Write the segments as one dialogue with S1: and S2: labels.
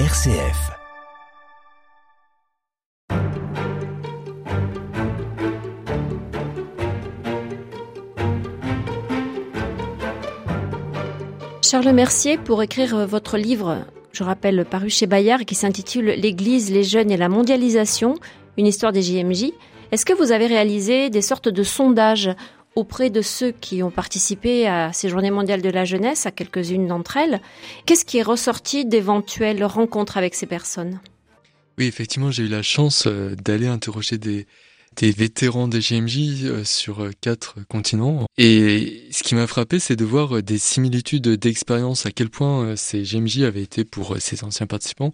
S1: RCF.
S2: Charles Mercier, pour écrire votre livre, je rappelle, paru chez Bayard, qui s'intitule L'Église, les jeunes et la mondialisation, une histoire des JMJ, est-ce que vous avez réalisé des sortes de sondages auprès de ceux qui ont participé à ces journées mondiales de la jeunesse, à quelques-unes d'entre elles Qu'est-ce qui est ressorti d'éventuelles rencontres avec ces personnes?
S3: Oui, effectivement, j'ai eu la chance euh, d'aller interroger des, vétérans des GMJ euh, sur euh, quatre continents. Et ce qui m'a frappé, c'est de voir des similitudes d'expérience, à quel point ces GMJ avaient été pour ces anciens participants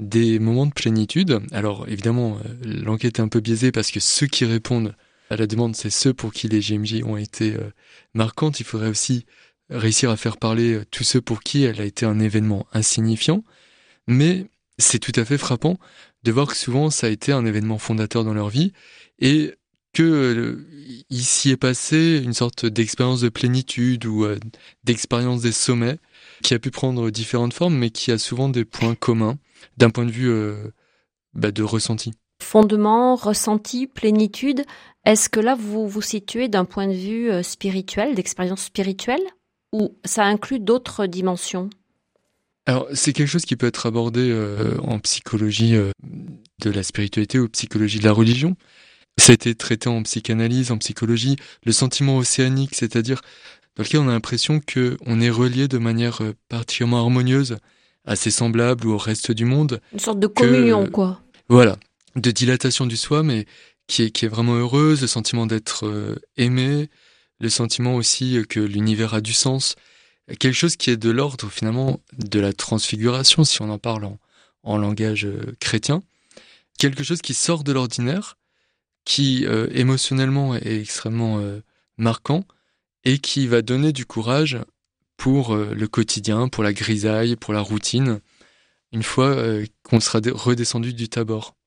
S3: des moments de plénitude. Alors évidemment, l'enquête est un peu biaisée parce que ceux qui répondent à la demande, c'est ceux pour qui les GMJ ont été euh, marquantes. Il faudrait aussi réussir à faire parler euh, tous ceux pour qui elle a été un événement insignifiant. Mais c'est tout à fait frappant de voir que souvent ça a été un événement fondateur dans leur vie et que euh, s'y est passé une sorte d'expérience de plénitude ou d'expérience des sommets qui a pu prendre différentes formes mais qui a souvent des points communs d'un point de vue bah, de ressenti.
S2: Fondement, ressenti, plénitude, est-ce que là vous vous situez d'un point de vue euh, spirituel, d'expérience spirituelle, ou ça inclut d'autres dimensions?
S3: Alors, c'est quelque chose qui peut être abordé euh, en psychologie euh, de la spiritualité ou psychologie de la religion. Ça a été traité en psychanalyse, en psychologie, le sentiment océanique, c'est-à-dire dans lequel on a l'impression que on est relié de manière particulièrement harmonieuse à ses semblables ou au reste du monde.
S2: Une sorte de communion, quoi.
S3: Voilà, de dilatation du soi, mais qui est, qui est vraiment heureuse, le sentiment d'être euh, aimé, le sentiment aussi que l'univers a du sens, quelque chose qui est de l'ordre finalement de la transfiguration, si on en parle en, en langage euh, chrétien, quelque chose qui sort de l'ordinaire, qui euh, émotionnellement est extrêmement marquant et qui va donner du courage pour le quotidien, pour la grisaille, pour la routine, une fois qu'on sera redescendu du tabord.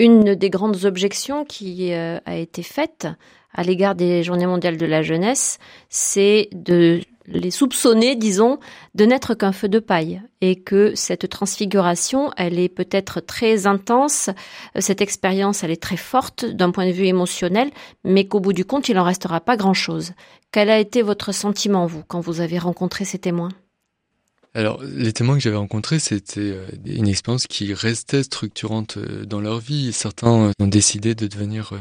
S2: Une des grandes objections qui euh, a été faite à l'égard des Journées mondiales de la jeunesse, c'est de les soupçonner, disons, de n'être qu'un feu de paille et que cette transfiguration, elle est peut-être très intense, cette expérience, elle est très forte d'un point de vue émotionnel, mais qu'au bout du compte, il n'en restera pas grand-chose. Quel a été votre sentiment, vous, quand vous avez rencontré ces témoins?
S3: Alors, les témoins que j'avais rencontrés, c'était euh, une expérience qui restait structurante euh, dans leur vie. Certains euh, ont décidé de devenir,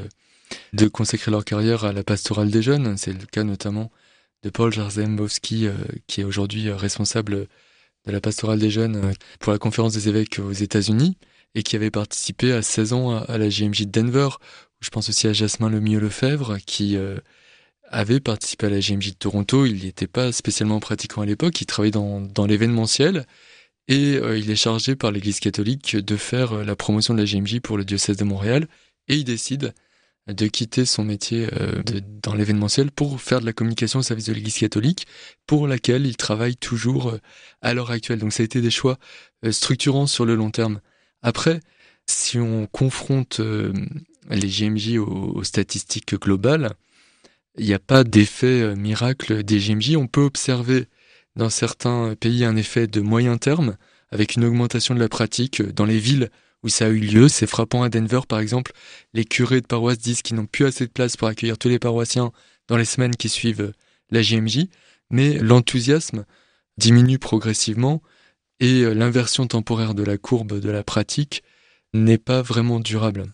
S3: de consacrer leur carrière à la pastorale des jeunes. C'est le cas notamment de Paul Jarzembowski, qui est aujourd'hui responsable de la pastorale des jeunes pour la conférence des évêques aux États-Unis et qui avait participé à 16 ans à la JMJ de Denver. Je pense aussi à Jasmin Lemieux-Lefebvre, qui avait participé à la GMJ de Toronto. Il n'était pas spécialement pratiquant à l'époque. Il travaillait dans, l'événementiel. Et euh, il est chargé par l'Église catholique de faire euh, la promotion de la GMJ pour le diocèse de Montréal. Et il décide de quitter son métier euh, dans l'événementiel pour faire de la communication au service de l'Église catholique, pour laquelle il travaille toujours à l'heure actuelle. Donc ça a été des choix structurants sur le long terme. Après, si on confronte les GMJ aux statistiques globales, il n'y a pas d'effet euh, miracle des GMJ. On peut observer dans certains pays un effet de moyen terme avec une augmentation de la pratique dans les villes où ça a eu lieu. C'est frappant à Denver, par exemple. Les curés de paroisse disent qu'ils n'ont plus assez de place pour accueillir tous les paroissiens dans les semaines qui suivent la GMJ. Mais l'enthousiasme diminue progressivement et euh, l'inversion temporaire de la courbe de la pratique n'est pas vraiment durable.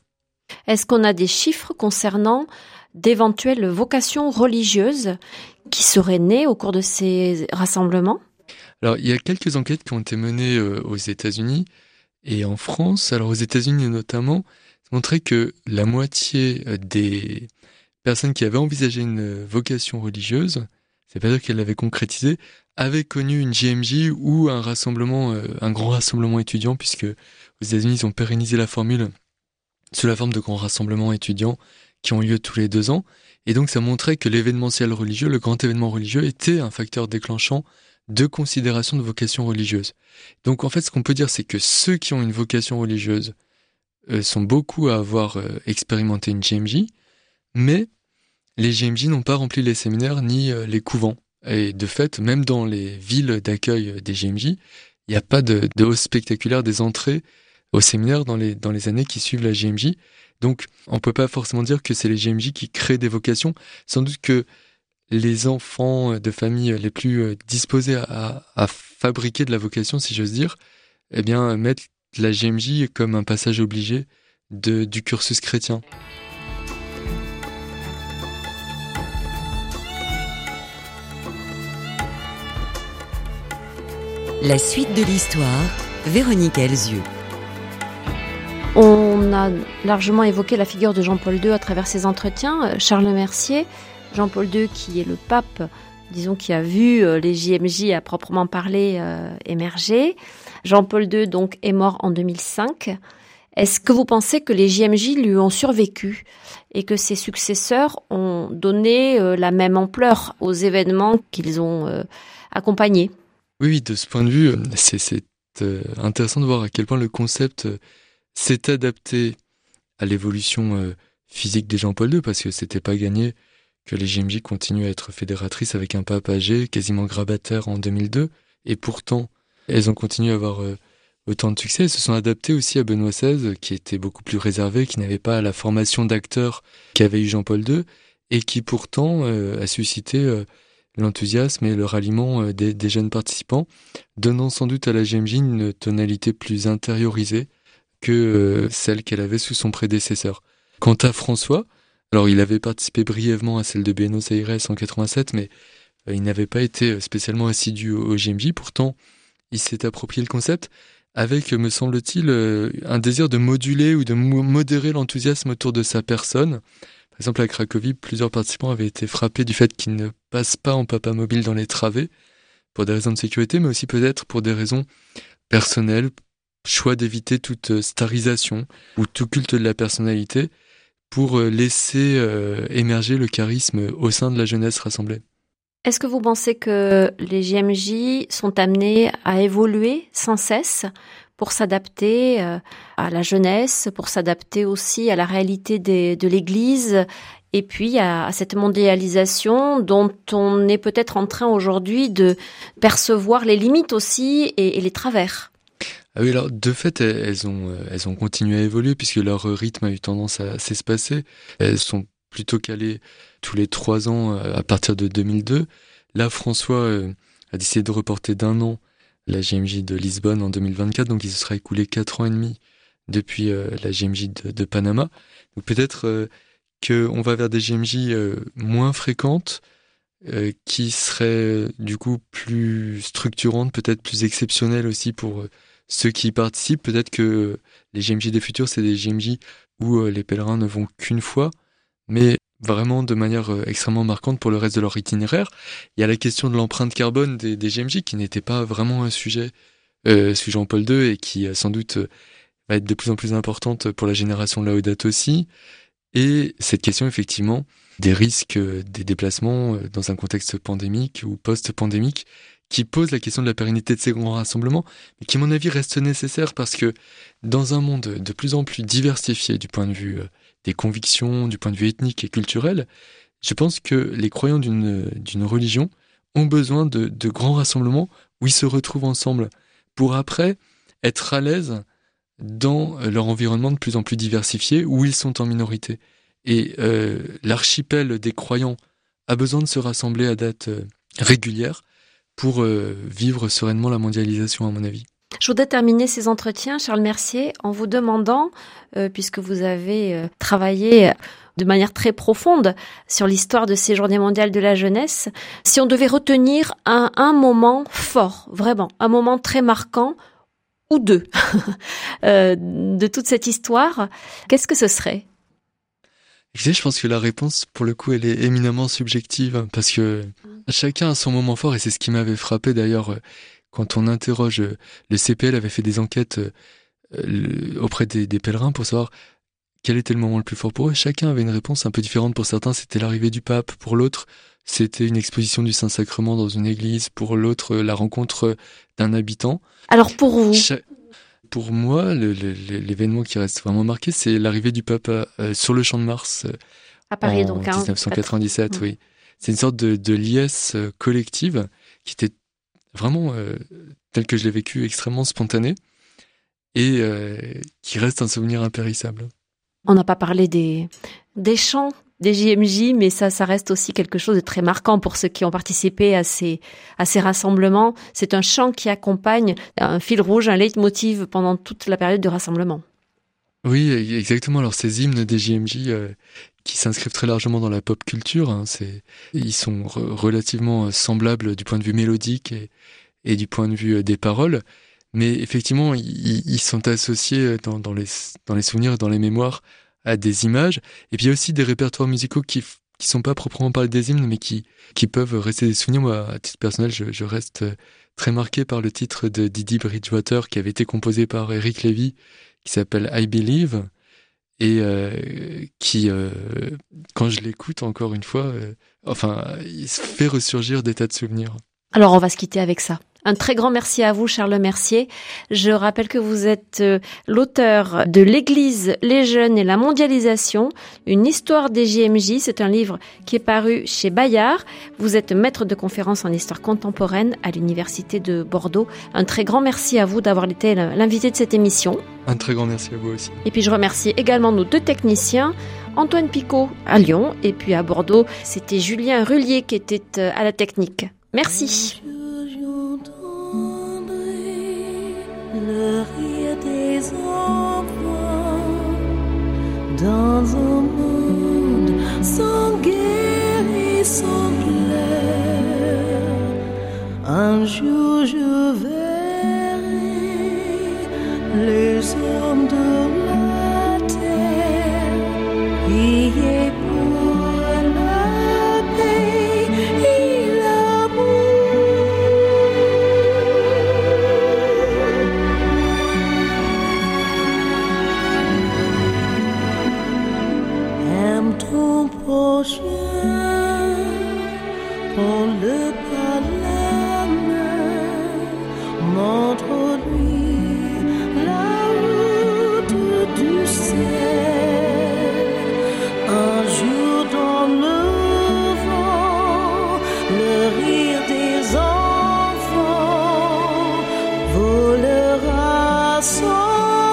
S2: Est-ce qu'on a des chiffres concernant d'éventuelles vocations religieuses qui seraient nées au cours de ces rassemblements?
S3: Alors, il y a quelques enquêtes qui ont été menées euh, aux États-Unis et en France. Alors, aux États-Unis notamment, montré que la moitié euh, des personnes qui avaient envisagé une vocation religieuse, c'est pas dire qu'elles l'avaient concrétisé, avaient connu une GMJ ou un rassemblement, euh, un grand rassemblement étudiant, puisque aux États-Unis, ils ont pérennisé la formule sous la forme de grands rassemblements étudiants qui ont lieu tous les deux ans. Et donc ça montrait que l'événementiel religieux, le grand événement religieux, était un facteur déclenchant de considération de vocation religieuse. Donc en fait, ce qu'on peut dire, c'est que ceux qui ont une vocation religieuse euh, sont beaucoup à avoir euh, expérimenté une GMJ, mais les GMJ n'ont pas rempli les séminaires ni euh, les couvents. Et de fait, même dans les villes d'accueil des GMJ, il n'y a pas de, de, hausse spectaculaire des entrées au séminaire dans les, dans les années qui suivent la JMJ. Donc, on peut pas forcément dire que c'est les JMJ qui créent des vocations. Sans doute que les enfants de familles les plus euh, disposés à, fabriquer de la vocation, si j'ose dire, eh bien, mettent la JMJ comme un passage obligé du cursus chrétien.
S1: La suite de l'histoire, Véronique Elzieux.
S2: On a largement évoqué la figure de Jean-Paul II à travers ses entretiens. Charles Mercier, Jean-Paul II qui est le pape, disons, qui a vu euh, les JMJ à proprement parler euh, émerger. Jean-Paul II donc est mort en 2005. Est-ce que vous pensez que les JMJ lui ont survécu et que ses successeurs ont donné euh, la même ampleur aux événements qu'ils ont accompagnés?
S3: Oui, de ce point de vue, c'est euh, intéressant de voir à quel point le concept euh, s'est adapté à l'évolution euh, physique des Jean-Paul II, parce que c'était pas gagné que les JMJ continuent à être fédératrices avec un pape âgé, quasiment grabataire en 2002, et pourtant, elles ont continué à avoir autant de succès. Elles se sont adaptées aussi à Benoît XVI, qui était beaucoup plus réservé, qui n'avait pas la formation d'acteur qu'avait eu Jean-Paul II, et qui pourtant a suscité l'enthousiasme et le ralliement euh, des, jeunes participants, donnant sans doute à la GMJ une tonalité plus intériorisée que euh, celle qu'elle avait sous son prédécesseur. Quant à François, alors il avait participé brièvement à celle de Buenos Aires en 87, mais euh, il n'avait pas été spécialement assidu au, GMJ, pourtant il s'est approprié le concept avec, me semble-t-il, un désir de moduler ou de modérer l'enthousiasme autour de sa personne, par exemple, à Cracovie, plusieurs participants avaient été frappés du fait qu'ils ne passent pas en papa mobile dans les travées, pour des raisons de sécurité, mais aussi peut-être pour des raisons personnelles, choix d'éviter toute euh, starisation ou tout culte de la personnalité, pour euh, laisser euh, émerger le charisme au sein de la jeunesse rassemblée.
S2: Est-ce que vous pensez que les JMJ sont amenés à évoluer sans cesse pour s'adapter à la jeunesse, pour s'adapter aussi à la réalité de l'Église et puis à, cette mondialisation dont on est peut-être en train aujourd'hui de percevoir les limites aussi et, les travers?
S3: Ah oui, alors de fait, elles ont, euh, elles ont continué à évoluer puisque leur rythme a eu tendance à s'espacer. Elles sont plutôt calées tous les trois ans euh, à partir de 2002. Là, François a décidé de reporter d'un an la GMJ de Lisbonne en 2024, donc il se sera écoulé quatre ans et demi depuis euh, la GMJ de, Panama. Donc peut-être euh, qu'on va vers des GMJ euh, moins fréquentes, qui seraient du coup plus structurantes, peut-être plus exceptionnelles aussi pour ceux qui y participent. Peut-être que les GMJ des futurs, c'est des GMJ où les pèlerins ne vont qu'une fois, mais vraiment de manière euh, extrêmement marquante pour le reste de leur itinéraire. Il y a la question de l'empreinte carbone des, des, GMJ qui n'était pas vraiment un sujet euh, sous Jean-Paul II et qui euh, sans doute euh, va être de plus en plus importante pour la génération de aussi. Et cette question effectivement des risques des déplacements dans un contexte pandémique ou post-pandémique qui pose la question de la pérennité de ces grands rassemblements, mais qui à mon avis reste nécessaire parce que dans un monde de plus en plus diversifié du point de vue des convictions du point de vue ethnique et culturel, je pense que les croyants d'une, religion ont besoin de, de grands rassemblements où ils se retrouvent ensemble pour après être à l'aise dans leur environnement de plus en plus diversifié où ils sont en minorité. Et euh, l'archipel des croyants a besoin de se rassembler à date euh, régulière pour euh, vivre sereinement la mondialisation, à mon avis.
S2: Je voudrais terminer ces entretiens, Charles Mercier, en vous demandant, euh, puisque vous avez euh, travaillé de manière très profonde sur l'histoire de ces journées mondiales de la jeunesse, si on devait retenir un, un moment fort, vraiment, un moment très marquant, ou deux, euh, de toute cette histoire, qu'est-ce que ce serait?
S3: Je pense que la réponse, pour le coup, elle est éminemment subjective, parce que chacun a son moment fort, et c'est ce qui m'avait frappé d'ailleurs quand on interroge, euh, le CPL avait fait des enquêtes euh, auprès des, pèlerins pour savoir quel était le moment le plus fort pour eux. Chacun avait une réponse un peu différente. Pour certains, c'était l'arrivée du pape. Pour l'autre, c'était une exposition du Saint-Sacrement dans une église. Pour l'autre, la rencontre d'un habitant.
S2: Alors pour vous?
S3: Pour moi, l'événement qui reste vraiment marqué, c'est l'arrivée du pape euh, sur le champ de Mars.
S2: à Paris,
S3: en
S2: donc.
S3: 1997, hein, oui. C'est une sorte de, de liesse collective qui était vraiment tel que je l'ai vécu, extrêmement spontané et qui reste un souvenir impérissable.
S2: On n'a pas parlé des, des chants des JMJ, mais ça, ça reste aussi quelque chose de très marquant pour ceux qui ont participé à ces, à ces rassemblements. C'est un chant qui accompagne un fil rouge, un leitmotiv pendant toute la période de rassemblement.
S3: Oui, exactement. Alors ces hymnes des JMJ euh, qui s'inscrivent très largement dans la pop culture, hein, c'est, ils sont relativement semblables du point de vue mélodique et, du point de vue euh, des paroles. Mais effectivement, ils, sont associés dans, dans, les, dans les souvenirs dans les mémoires à des images. Et puis il y a aussi des répertoires musicaux qui qui sont pas proprement parlés des hymnes, mais qui peuvent rester des souvenirs. Moi, à titre personnel, je, je reste euh, très marqué par le titre de Didi Bridgewater qui avait été composé par Eric Levy, qui s'appelle I Believe et euh, qui, euh, quand je l'écoute encore une fois, euh, enfin, il fait ressurgir des tas de souvenirs.
S2: Alors on va se quitter avec ça. Un très grand merci à vous, Charles Mercier. Je rappelle que vous êtes l'auteur de L'Église, les jeunes et la mondialisation, une histoire des JMJ. C'est un livre qui est paru chez Bayard. Vous êtes maître de conférence en histoire contemporaine à l'Université de Bordeaux. Un très grand merci à vous d'avoir été l'invité de cette émission.
S3: Un très grand merci à vous aussi.
S2: Et puis je remercie également nos deux techniciens. Antoine Picot à Lyon et puis à Bordeaux, c'était Julien Rullier qui était euh, à la technique. Merci.
S4: le rire des enfants dans un monde sans guerre et sans pleurs. Un jour je verrai prends-le par la main,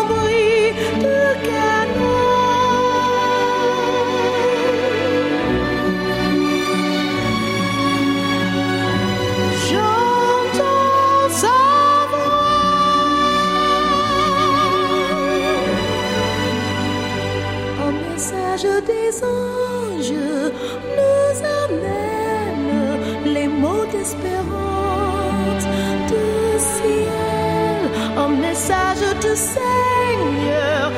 S4: bruit de canon. J'entends message des anges nous amène les mots d'espérance. un message de Seigneur.